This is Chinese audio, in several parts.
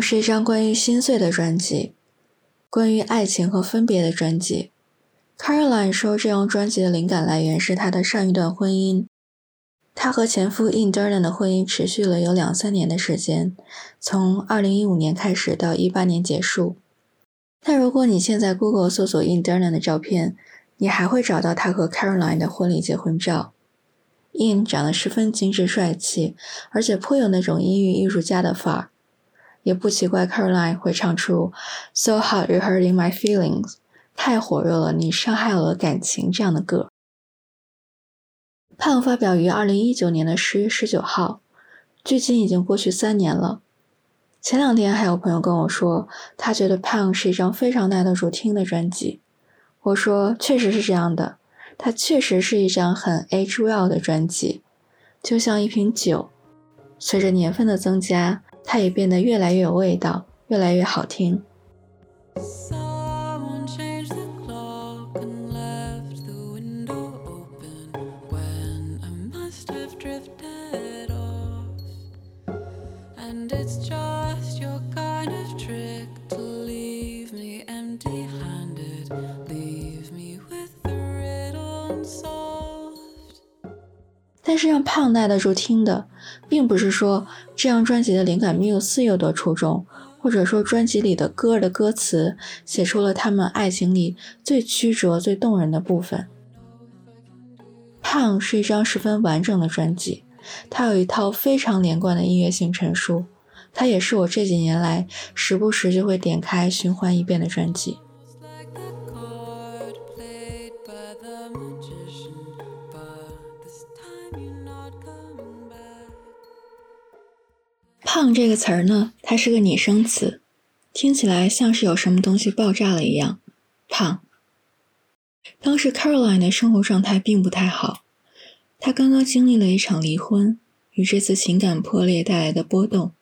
是一张关于心碎的专辑，关于爱情和分别的专辑。Caroline 说，这张专辑的灵感来源是她的上一段婚姻。她和前夫 In Durnan 的婚姻持续了有两三年的时间，从2015年开始到18年结束。但如果你现在 Google 搜索 In Durnan 的照片，你还会找到他和 Caroline 的婚礼结婚照。In 长得十分精致帅气，而且颇有那种音乐艺术家的范儿，也不奇怪 Caroline 会唱出 “So hot you're hurting my feelings”，太火热了，你伤害了我的感情这样的歌。胖发表于二零一九年的十月十九号，距今已经过去三年了。前两天还有朋友跟我说，他觉得胖是一张非常耐得住听的专辑。我说，确实是这样的，它确实是一张很 age well 的专辑，就像一瓶酒，随着年份的增加，它也变得越来越有味道，越来越好听。是让胖耐得住听的，并不是说这张专辑的灵感缪斯有多出众，或者说专辑里的歌的歌词写出了他们爱情里最曲折、最动人的部分。胖是一张十分完整的专辑，它有一套非常连贯的音乐性陈述，它也是我这几年来时不时就会点开循环一遍的专辑。胖这个词儿呢，它是个拟声词，听起来像是有什么东西爆炸了一样。胖。当时 Caroline 的生活状态并不太好，她刚刚经历了一场离婚，与这次情感破裂带来的波动，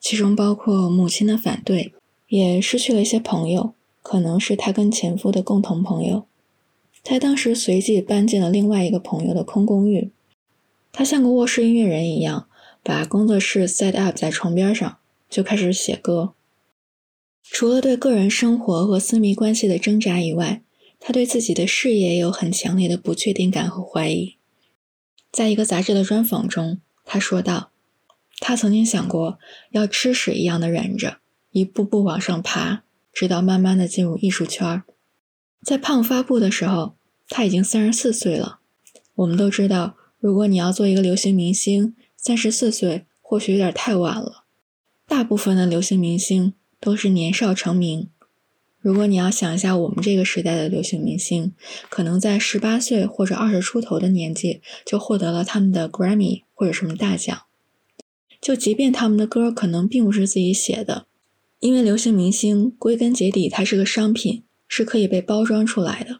其中包括母亲的反对，也失去了一些朋友，可能是她跟前夫的共同朋友。她当时随即搬进了另外一个朋友的空公寓，她像个卧室音乐人一样。把工作室 set up 在床边上，就开始写歌。除了对个人生活和私密关系的挣扎以外，他对自己的事业也有很强烈的不确定感和怀疑。在一个杂志的专访中，他说道：“他曾经想过要吃屎一样的忍着，一步步往上爬，直到慢慢的进入艺术圈。”在胖发布的时候，他已经三十四岁了。我们都知道，如果你要做一个流行明星，三十四岁或许有点太晚了，大部分的流行明星都是年少成名。如果你要想一下我们这个时代的流行明星，可能在十八岁或者二十出头的年纪就获得了他们的 Grammy 或者什么大奖。就即便他们的歌可能并不是自己写的，因为流行明星归根结底它是个商品，是可以被包装出来的。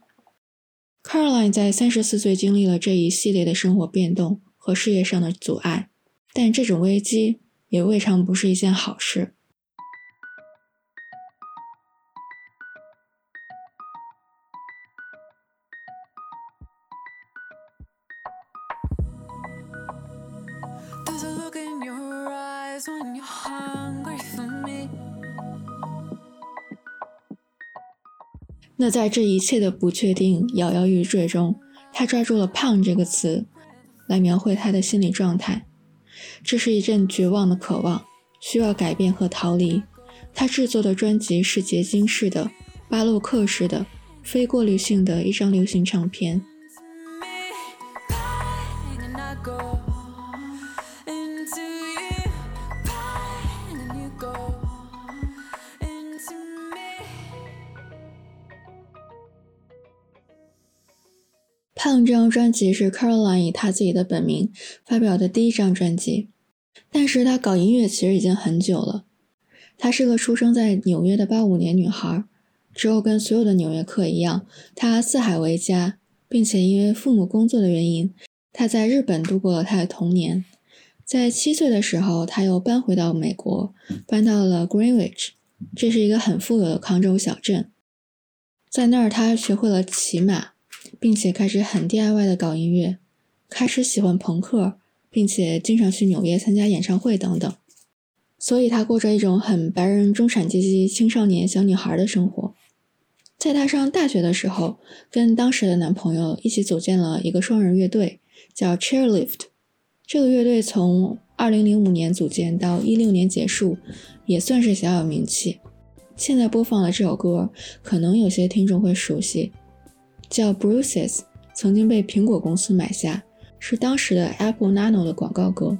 Caroline 在三十四岁经历了这一系列的生活变动和事业上的阻碍。但这种危机也未尝不是一件好事。那在这一切的不确定、摇摇欲坠中，他抓住了“胖”这个词，来描绘他的心理状态。这是一阵绝望的渴望，需要改变和逃离。他制作的专辑是结晶式的、巴洛克式的、非过滤性的一张流行唱片。这张专辑是 Caroline 以她自己的本名发表的第一张专辑，但是她搞音乐其实已经很久了。她是个出生在纽约的八五年女孩，之后跟所有的纽约客一样，她四海为家，并且因为父母工作的原因，她在日本度过了她的童年。在七岁的时候，她又搬回到美国，搬到了 Greenwich，这是一个很富有的康州小镇，在那儿她学会了骑马。并且开始很 DIY 的搞音乐，开始喜欢朋克，并且经常去纽约参加演唱会等等。所以她过着一种很白人中产阶级青少年小女孩的生活。在她上大学的时候，跟当时的男朋友一起组建了一个双人乐队，叫 Chairlift。这个乐队从2005年组建到16年结束，也算是小有名气。现在播放的这首歌，可能有些听众会熟悉，叫 Bruce's，曾经被苹果公司买下，是当时的 Apple Nano 的广告歌。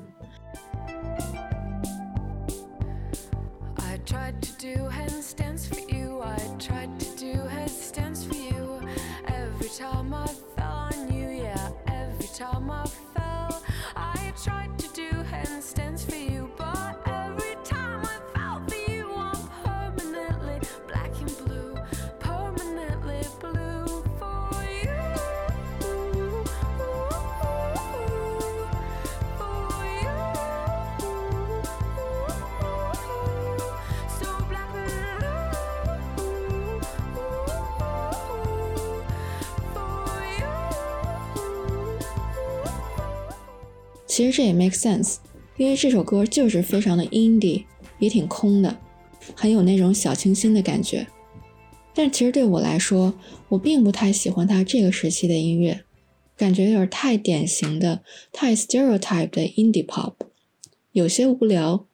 其实这也 make sense，因为这首歌就是非常的 indie，也挺空的，很有那种小清新的感觉。但其实对我来说，我并不太喜欢他这个时期的音乐，感觉有点太典型的、太 stereotype 的 indie pop，有些无聊，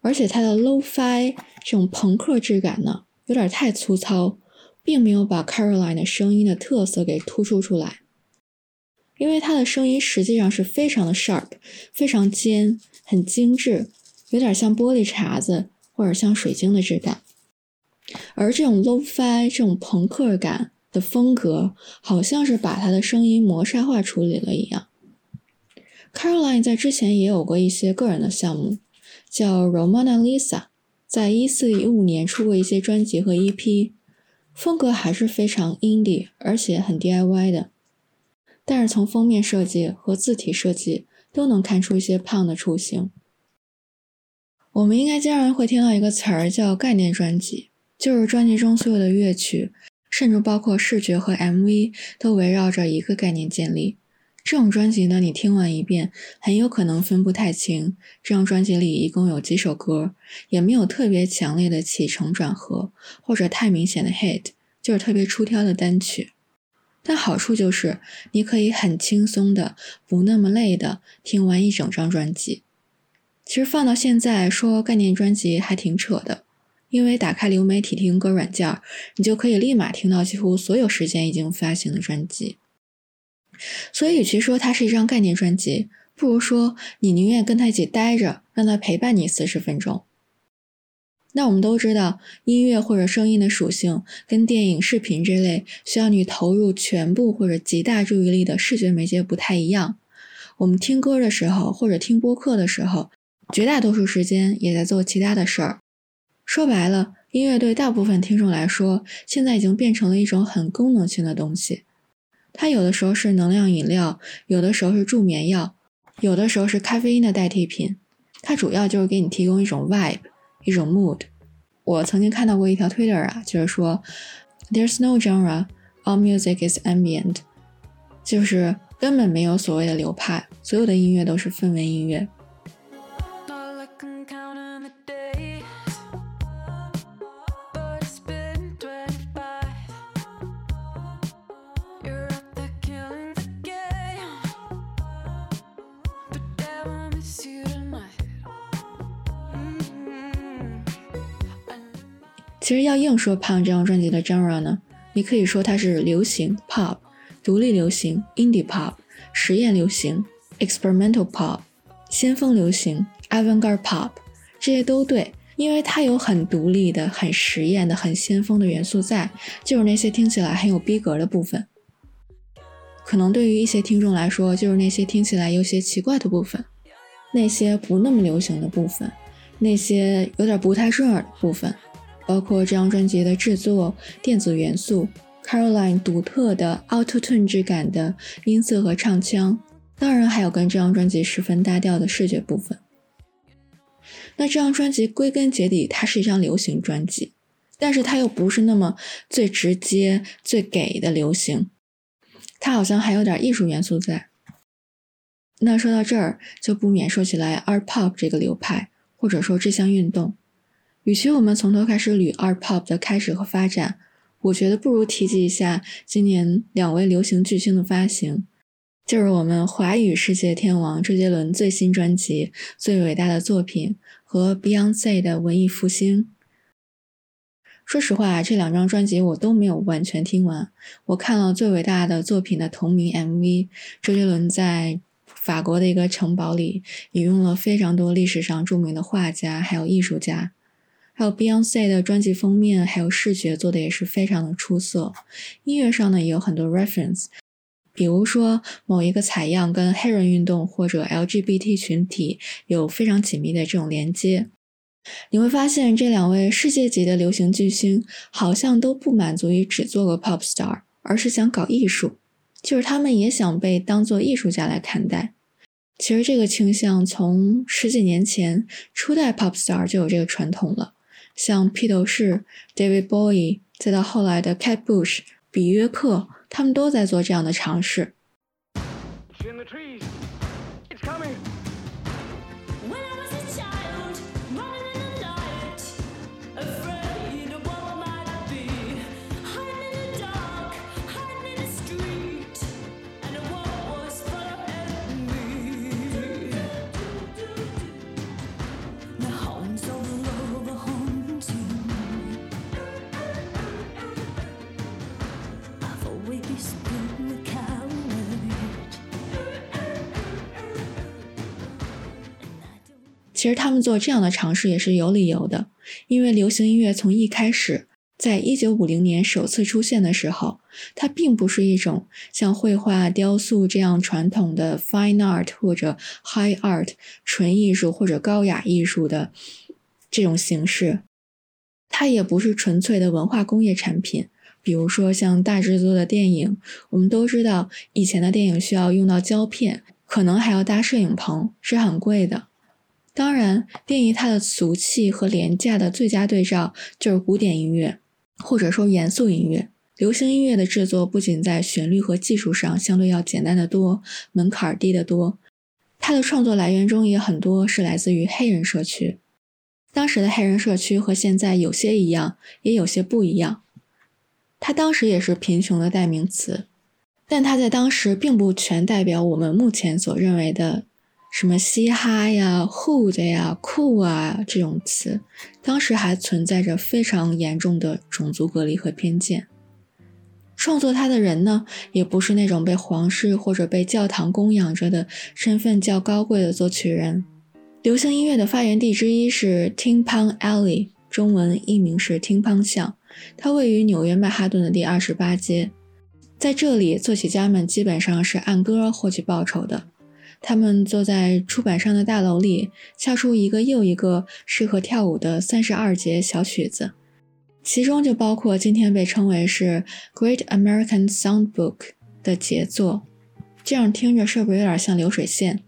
而且他的 lo-fi 这种朋克质感呢，有点太粗糙，并没有把 Caroline 的声音的特色给突出出来。因为他的声音实际上是非常的 sharp，非常尖，很精致，有点像玻璃碴子或者像水晶的质感。而这种 lo-fi 这种朋克感的风格，好像是把他的声音磨砂化处理了一样。Caroline 在之前也有过一些个人的项目，叫 Romana Lisa，在一四一五年出过一些专辑和 EP，风格还是非常 indie，而且很 DIY 的。但是从封面设计和字体设计都能看出一些胖的雏形。我们应该经常会听到一个词儿叫概念专辑，就是专辑中所有的乐曲，甚至包括视觉和 MV 都围绕着一个概念建立。这种专辑呢，你听完一遍，很有可能分不太清这张专辑里一共有几首歌，也没有特别强烈的起承转合，或者太明显的 hit，就是特别出挑的单曲。但好处就是，你可以很轻松的、不那么累的听完一整张专辑。其实放到现在说概念专辑还挺扯的，因为打开流媒体听歌软件，你就可以立马听到几乎所有时间已经发行的专辑。所以，与其说它是一张概念专辑，不如说你宁愿跟他一起待着，让他陪伴你四十分钟。那我们都知道，音乐或者声音的属性跟电影、视频这类需要你投入全部或者极大注意力的视觉媒介不太一样。我们听歌的时候或者听播客的时候，绝大多数时间也在做其他的事儿。说白了，音乐对大部分听众来说，现在已经变成了一种很功能性的东西。它有的时候是能量饮料，有的时候是助眠药，有的时候是咖啡因的代替品。它主要就是给你提供一种 vibe。一种 mood，我曾经看到过一条 Twitter 啊，就是说，There's no genre, all music is ambient，就是根本没有所谓的流派，所有的音乐都是氛围音乐。其实要硬说《胖》这张专辑的 genre 呢，你可以说它是流行 pop、独立流行 indie pop、实验流行 experimental pop、先锋流行 avant-garde pop，这些都对，因为它有很独立的、很实验的、很先锋的元素在，就是那些听起来很有逼格的部分。可能对于一些听众来说，就是那些听起来有些奇怪的部分，那些不那么流行的部分，那些有点不太顺耳的部分。包括这张专辑的制作、电子元素、Caroline 独特的 Auto Tune 质感的音色和唱腔，当然还有跟这张专辑十分搭调的视觉部分。那这张专辑归根结底，它是一张流行专辑，但是它又不是那么最直接、最给的流行，它好像还有点艺术元素在。那说到这儿，就不免说起来 Art Pop 这个流派，或者说这项运动。与其我们从头开始捋 art pop 的开始和发展，我觉得不如提及一下今年两位流行巨星的发行，就是我们华语世界天王周杰伦最新专辑《最伟大的作品》和 Beyonce 的文艺复兴。说实话，这两张专辑我都没有完全听完。我看了《最伟大的作品》的同名 MV，周杰伦在法国的一个城堡里引用了非常多历史上著名的画家还有艺术家。还有 Beyonce 的专辑封面，还有视觉做的也是非常的出色。音乐上呢也有很多 reference，比如说某一个采样跟黑人运动或者 LGBT 群体有非常紧密的这种连接。你会发现这两位世界级的流行巨星好像都不满足于只做个 pop star，而是想搞艺术，就是他们也想被当做艺术家来看待。其实这个倾向从十几年前初代 pop star 就有这个传统了。像披头士、David Bowie，再到后来的 Cat Bush、比约克，他们都在做这样的尝试。其实他们做这样的尝试也是有理由的，因为流行音乐从一开始，在一九五零年首次出现的时候，它并不是一种像绘画、雕塑这样传统的 fine art 或者 high art 纯艺术或者高雅艺术的这种形式，它也不是纯粹的文化工业产品。比如说像大制作的电影，我们都知道以前的电影需要用到胶片，可能还要搭摄影棚，是很贵的。当然，定义它的俗气和廉价的最佳对照就是古典音乐，或者说严肃音乐。流行音乐的制作不仅在旋律和技术上相对要简单的多，门槛低得多。它的创作来源中也很多是来自于黑人社区。当时的黑人社区和现在有些一样，也有些不一样。它当时也是贫穷的代名词，但它在当时并不全代表我们目前所认为的。什么嘻哈呀、hood 呀、酷啊这种词，当时还存在着非常严重的种族隔离和偏见。创作它的人呢，也不是那种被皇室或者被教堂供养着的身份较高贵的作曲人。流行音乐的发源地之一是 Tin Pan Alley，中文译名是听滂巷，它位于纽约曼哈顿的第二十八街。在这里，作曲家们基本上是按歌获取报酬的。他们坐在出版商的大楼里，敲出一个又一个适合跳舞的三十二节小曲子，其中就包括今天被称为是《Great American Sound Book》的杰作。这样听着是不是有点像流水线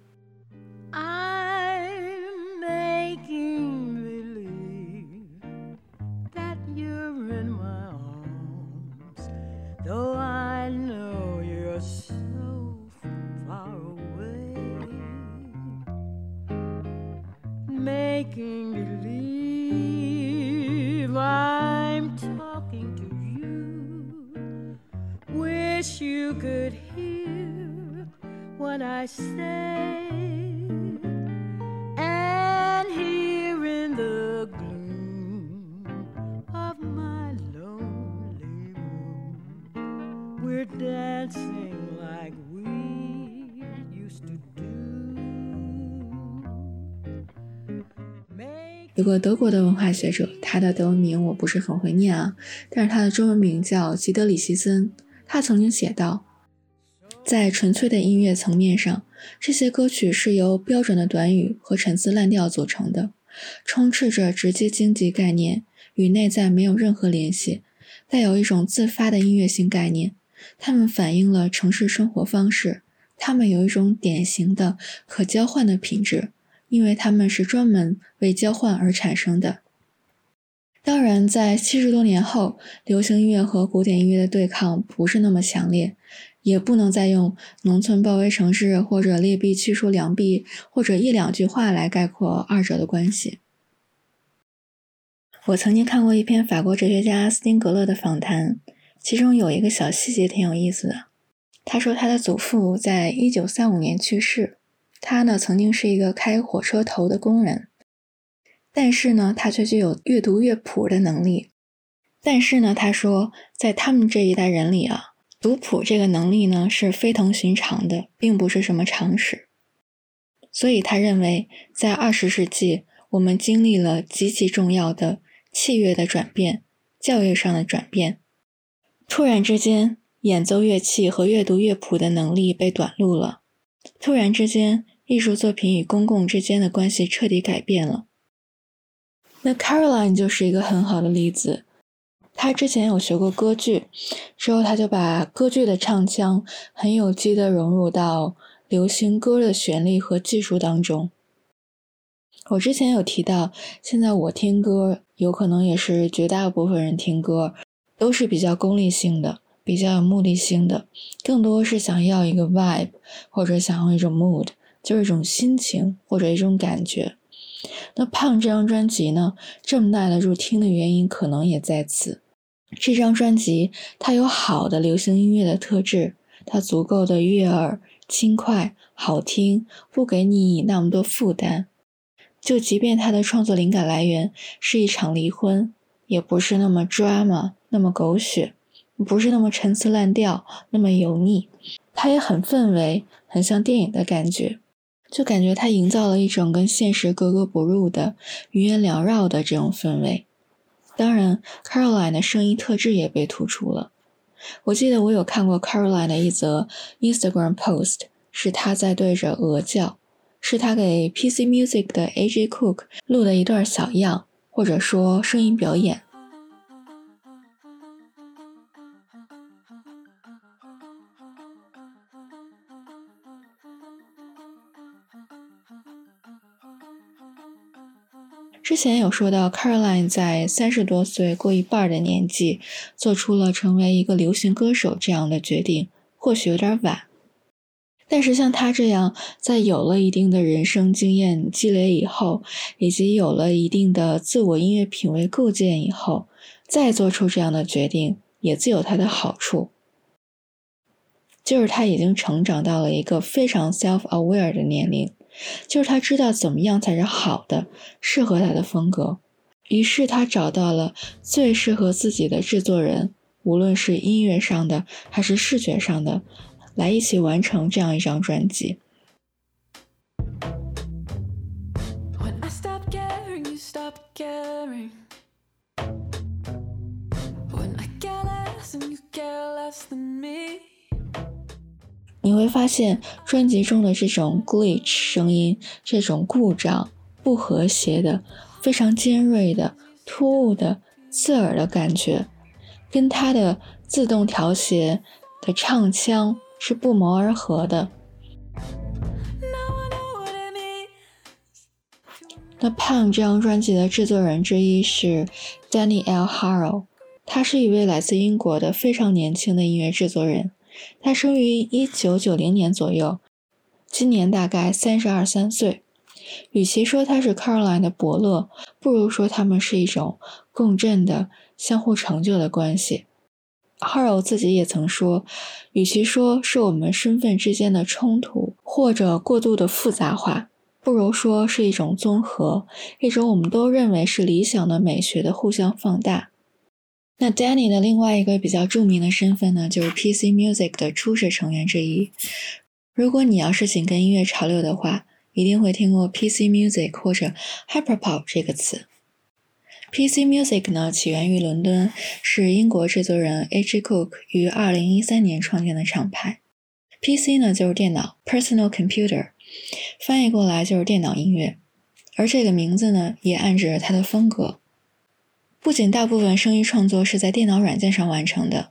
个德国的文化学者，他的德文名我不是很会念啊，但是他的中文名叫吉德里希森。他曾经写道，在纯粹的音乐层面上，这些歌曲是由标准的短语和陈词滥调组成的，充斥着直接经济概念，与内在没有任何联系，带有一种自发的音乐性概念。它们反映了城市生活方式，它们有一种典型的可交换的品质。因为他们是专门为交换而产生的。当然，在七十多年后，流行音乐和古典音乐的对抗不是那么强烈，也不能再用农村包围城市或者劣币驱逐良币或者一两句话来概括二者的关系。我曾经看过一篇法国哲学家斯丁格勒的访谈，其中有一个小细节挺有意思的。他说他的祖父在一九三五年去世，他呢曾经是一个开火车头的工人，但是呢他却具有阅读乐谱的能力。但是呢他说在他们这一代人里啊。读谱这个能力呢是非同寻常的，并不是什么常识。所以他认为，在二十世纪，我们经历了极其重要的器乐的转变、教育上的转变。突然之间，演奏乐器和阅读乐谱的能力被短路了。突然之间，艺术作品与公共之间的关系彻底改变了。那 Caroline 就是一个很好的例子。他之前有学过歌剧，之后他就把歌剧的唱腔很有机的融入到流行歌的旋律和技术当中。我之前有提到，现在我听歌，有可能也是绝大部分人听歌，都是比较功利性的，比较有目的性的，更多是想要一个 vibe，或者想要一种 mood，就是一种心情或者一种感觉。那胖这张专辑呢，这么耐得住听的原因，可能也在此。这张专辑它有好的流行音乐的特质，它足够的悦耳、轻快、好听，不给你那么多负担。就即便它的创作灵感来源是一场离婚，也不是那么 drama、那么狗血，不是那么陈词滥调、那么油腻。它也很氛围，很像电影的感觉，就感觉它营造了一种跟现实格格不入的、云烟缭绕的这种氛围。当然，Caroline 的声音特质也被突出了。我记得我有看过 Caroline 的一则 Instagram post，是她在对着鹅叫，是她给 PC Music 的 AJ Cook 录的一段小样，或者说声音表演。之前有说到，Caroline 在三十多岁过一半的年纪，做出了成为一个流行歌手这样的决定，或许有点晚。但是像她这样，在有了一定的人生经验积累以后，以及有了一定的自我音乐品味构建以后，再做出这样的决定，也自有它的好处。就是他已经成长到了一个非常 self-aware 的年龄。就是他知道怎么样才是好的，适合他的风格，于是他找到了最适合自己的制作人，无论是音乐上的还是视觉上的，来一起完成这样一张专辑。你会发现专辑中的这种 glitch 声音，这种故障、不和谐的、非常尖锐的、突兀的、刺耳的感觉，跟它的自动调谐的唱腔是不谋而合的。那《胖》这张专辑的制作人之一是 Danny L. Harrow，他是一位来自英国的非常年轻的音乐制作人。他生于一九九零年左右，今年大概三十二三岁。与其说他是 Caroline 的伯乐，不如说他们是一种共振的、相互成就的关系。Haro 自己也曾说，与其说是我们身份之间的冲突或者过度的复杂化，不如说是一种综合，一种我们都认为是理想的美学的互相放大。那 Danny 的另外一个比较著名的身份呢，就是 PC Music 的初始成员之一。如果你要是紧跟音乐潮流的话，一定会听过 PC Music 或者 Hyperpop 这个词。PC Music 呢，起源于伦敦，是英国制作人 AJ Cook 于2013年创建的厂牌。PC 呢，就是电脑 （Personal Computer），翻译过来就是电脑音乐。而这个名字呢，也暗指了它的风格。不仅大部分声音创作是在电脑软件上完成的，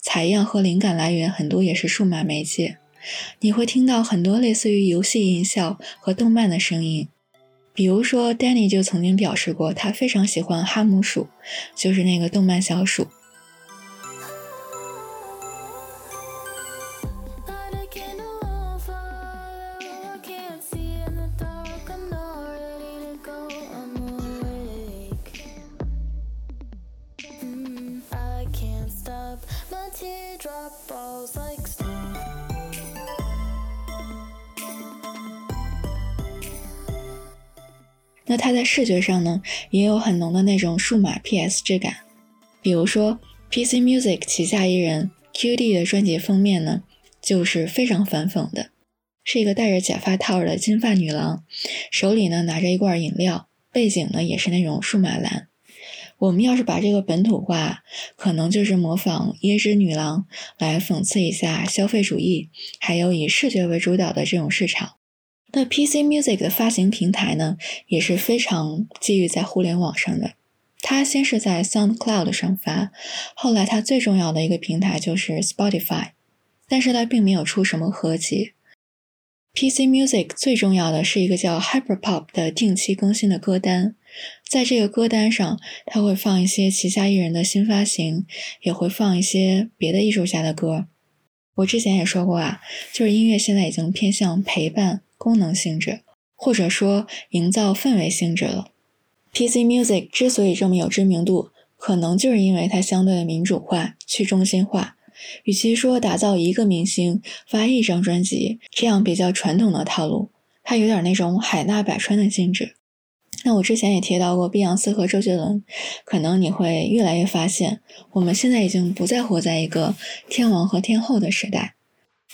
采样和灵感来源很多也是数码媒介。你会听到很多类似于游戏音效和动漫的声音，比如说 Danny 就曾经表示过，他非常喜欢哈姆鼠，就是那个动漫小鼠。视觉上呢，也有很浓的那种数码 PS 质感。比如说，PC Music 旗下艺人 QD 的专辑封面呢，就是非常反讽的，是一个戴着假发套的金发女郎，手里呢拿着一罐饮料，背景呢也是那种数码蓝。我们要是把这个本土化，可能就是模仿椰汁女郎来讽刺一下消费主义，还有以视觉为主导的这种市场。那 PC Music 的发行平台呢，也是非常基于在互联网上的。它先是在 SoundCloud 上发，后来它最重要的一个平台就是 Spotify，但是它并没有出什么合集。PC Music 最重要的是一个叫 Hyperpop 的定期更新的歌单，在这个歌单上，它会放一些旗下艺人的新发行，也会放一些别的艺术家的歌。我之前也说过啊，就是音乐现在已经偏向陪伴。功能性质，或者说营造氛围性质了。PC Music 之所以这么有知名度，可能就是因为它相对的民主化、去中心化。与其说打造一个明星发一张专辑这样比较传统的套路，它有点那种海纳百川的性质。那我之前也提到过碧昂斯和周杰伦，可能你会越来越发现，我们现在已经不再活在一个天王和天后的时代。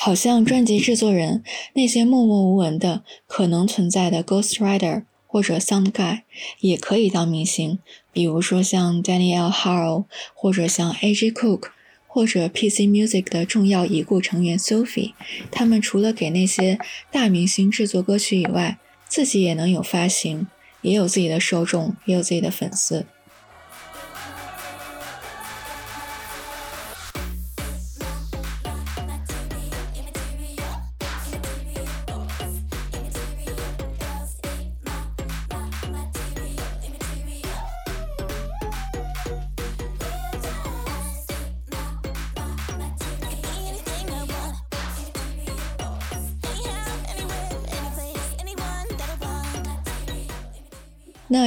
好像专辑制作人那些默默无闻的可能存在的 ghostwriter 或者 sound guy 也可以当明星，比如说像 Daniel Harrow，或者像 A.G. Cook，或者 PC Music 的重要已故成员 Sophie，他们除了给那些大明星制作歌曲以外，自己也能有发行，也有自己的受众，也有自己的粉丝。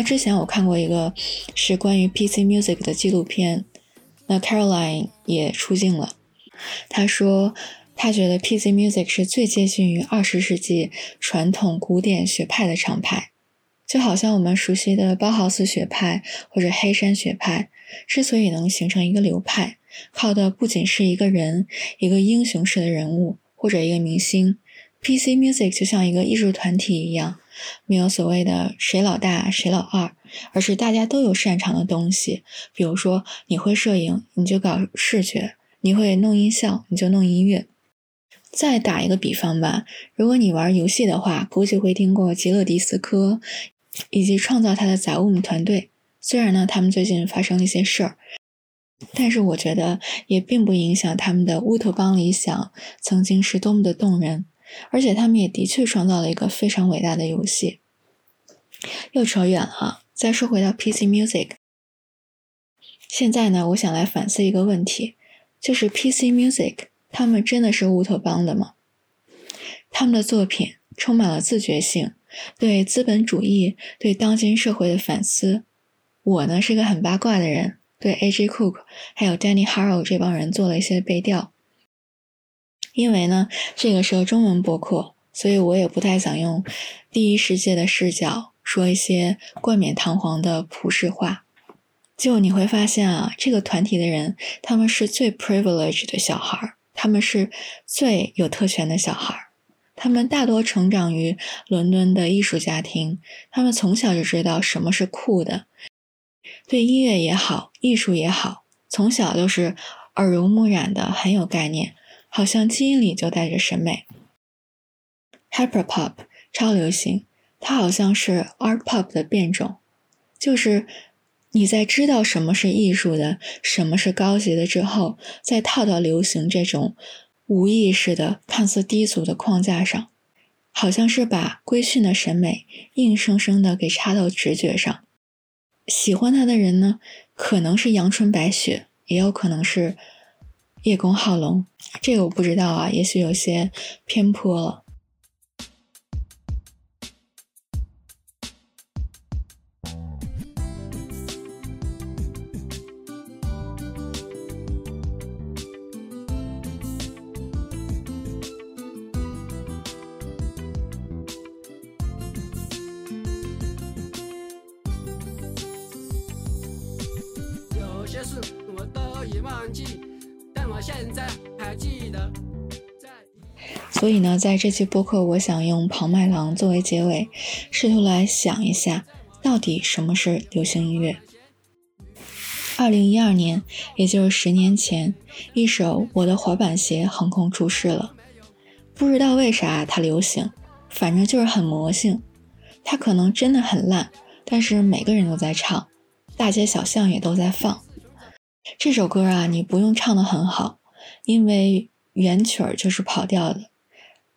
之前我看过一个是关于 PC Music 的纪录片，那 Caroline 也出镜了。他说，他觉得 PC Music 是最接近于二十世纪传统古典学派的厂牌，就好像我们熟悉的包豪斯学派或者黑山学派，之所以能形成一个流派，靠的不仅是一个人，一个英雄式的人物或者一个明星，PC Music 就像一个艺术团体一样。没有所谓的谁老大谁老二，而是大家都有擅长的东西。比如说，你会摄影，你就搞视觉；你会弄音效，你就弄音乐。再打一个比方吧，如果你玩游戏的话，估计会听过吉勒迪斯科以及创造他的杂物团队。虽然呢，他们最近发生了一些事儿，但是我觉得也并不影响他们的乌托邦理想曾经是多么的动人。而且他们也的确创造了一个非常伟大的游戏。又扯远了，再说回到 PC Music。现在呢，我想来反思一个问题，就是 PC Music 他们真的是乌托邦的吗？他们的作品充满了自觉性，对资本主义、对当今社会的反思。我呢是个很八卦的人，对 A.J. Cook 还有 Danny Harrow 这帮人做了一些背调。因为呢，这个是个中文博客，所以我也不太想用第一世界的视角说一些冠冕堂皇的普世话。就你会发现啊，这个团体的人，他们是最 privileged 的小孩他们是最有特权的小孩他们大多成长于伦敦的艺术家庭，他们从小就知道什么是酷的，对音乐也好，艺术也好，从小都是耳濡目染的，很有概念。好像基因里就带着审美，hyperpop 超流行，它好像是 art pop 的变种，就是你在知道什么是艺术的，什么是高级的之后，再套到流行这种无意识的、看似低俗的框架上，好像是把规训的审美硬生生的给插到直觉上。喜欢他的人呢，可能是阳春白雪，也有可能是。叶公好龙，这个我不知道啊，也许有些偏颇了。所以呢，在这期播客，我想用庞麦郎作为结尾，试图来想一下，到底什么是流行音乐。二零一二年，也就是十年前，一首《我的滑板鞋》横空出世了。不知道为啥它流行，反正就是很魔性。它可能真的很烂，但是每个人都在唱，大街小巷也都在放。这首歌啊，你不用唱得很好，因为原曲儿就是跑调的。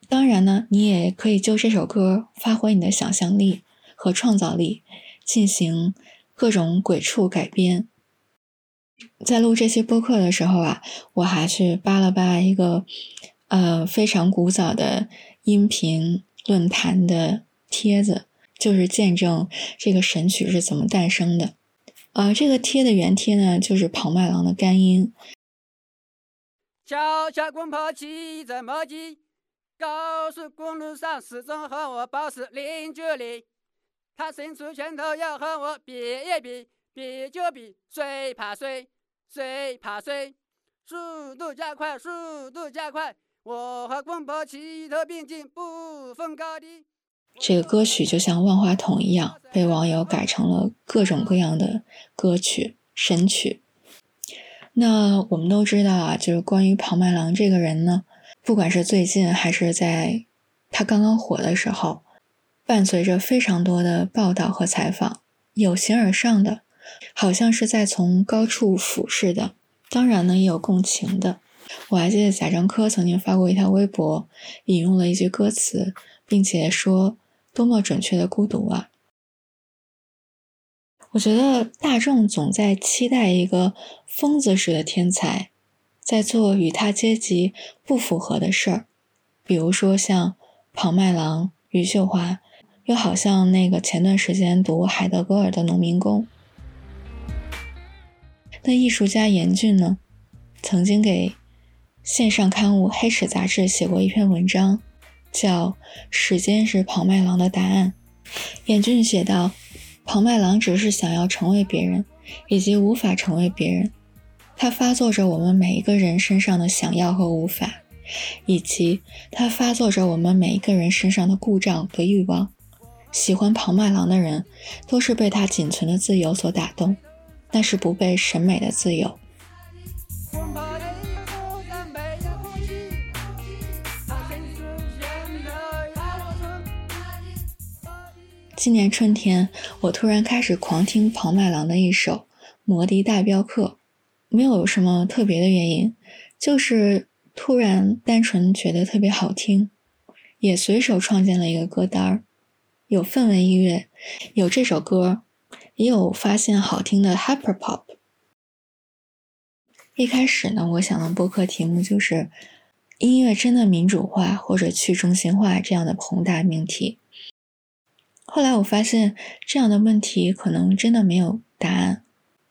当然呢，你也可以就这首歌发挥你的想象力和创造力，进行各种鬼畜改编。在录这期播客的时候啊，我还去扒了扒一个呃非常古早的音频论坛的帖子，就是见证这个神曲是怎么诞生的。呃，这个贴的原贴呢，就是庞麦郎的《干音》。小小滚跑骑着摩的，高速公路上始终和我保持零距离，他伸出拳头要和我比一比。比就比，谁怕谁？谁怕谁？速度加快，速度加快！我和公婆齐头并进，不分高低。这个歌曲就像万花筒一样，被网友改成了各种各样的歌曲神曲。那我们都知道啊，就是关于庞麦郎这个人呢，不管是最近还是在他刚刚火的时候，伴随着非常多的报道和采访，有形而上的。好像是在从高处俯视的，当然呢也有共情的。我还记得贾樟柯曾经发过一条微博，引用了一句歌词，并且说多么准确的孤独啊！我觉得大众总在期待一个疯子式的天才，在做与他阶级不符合的事儿，比如说像庞麦郎、余秀华，又好像那个前段时间读海德格尔的农民工。那艺术家严俊呢，曾经给线上刊物《黑齿》杂志写过一篇文章，叫《时间是庞麦郎的答案》。严俊写道：“庞麦郎只是想要成为别人，以及无法成为别人。他发作着我们每一个人身上的想要和无法，以及他发作着我们每一个人身上的故障和欲望。喜欢庞麦郎的人，都是被他仅存的自由所打动。”那是不被审美的自由。今年春天，我突然开始狂听庞麦郎的一首《摩的大镖客》，没有什么特别的原因，就是突然单纯觉得特别好听，也随手创建了一个歌单儿，有氛围音乐，有这首歌。也有发现好听的 hyper pop。一开始呢，我想的播客题目就是“音乐真的民主化或者去中心化”这样的宏大命题。后来我发现这样的问题可能真的没有答案，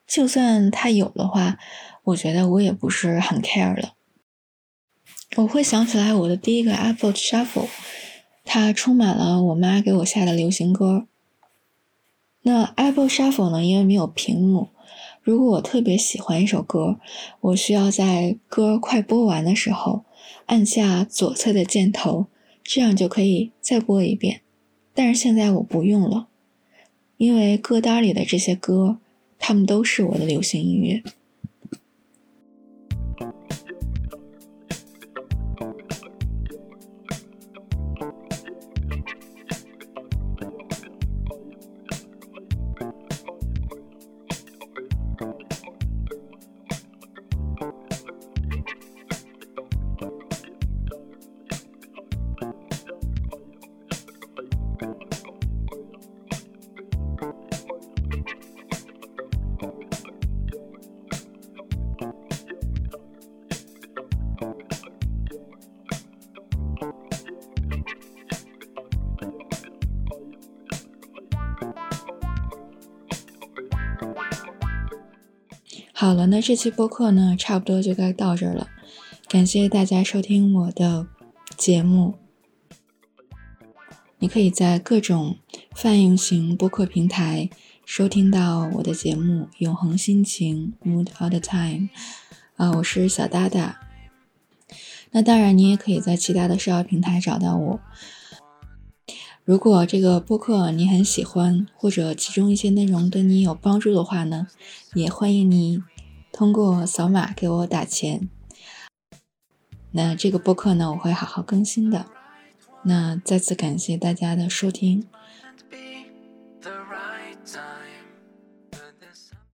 就算它有的话，我觉得我也不是很 care 了。我会想起来我的第一个 Apple Shuffle，它充满了我妈给我下的流行歌。那 Apple Shuffle 呢？因为没有屏幕，如果我特别喜欢一首歌，我需要在歌快播完的时候按下左侧的箭头，这样就可以再播一遍。但是现在我不用了，因为歌单里的这些歌，他们都是我的流行音乐。好了，那这期播客呢，差不多就该到这儿了。感谢大家收听我的节目。你可以在各种泛用型播客平台收听到我的节目《永恒心情》（Mood All the Time）。啊，我是小哒哒。那当然，你也可以在其他的社交平台找到我。如果这个播客你很喜欢，或者其中一些内容对你有帮助的话呢，也欢迎你通过扫码给我打钱。那这个播客呢，我会好好更新的。那再次感谢大家的收听，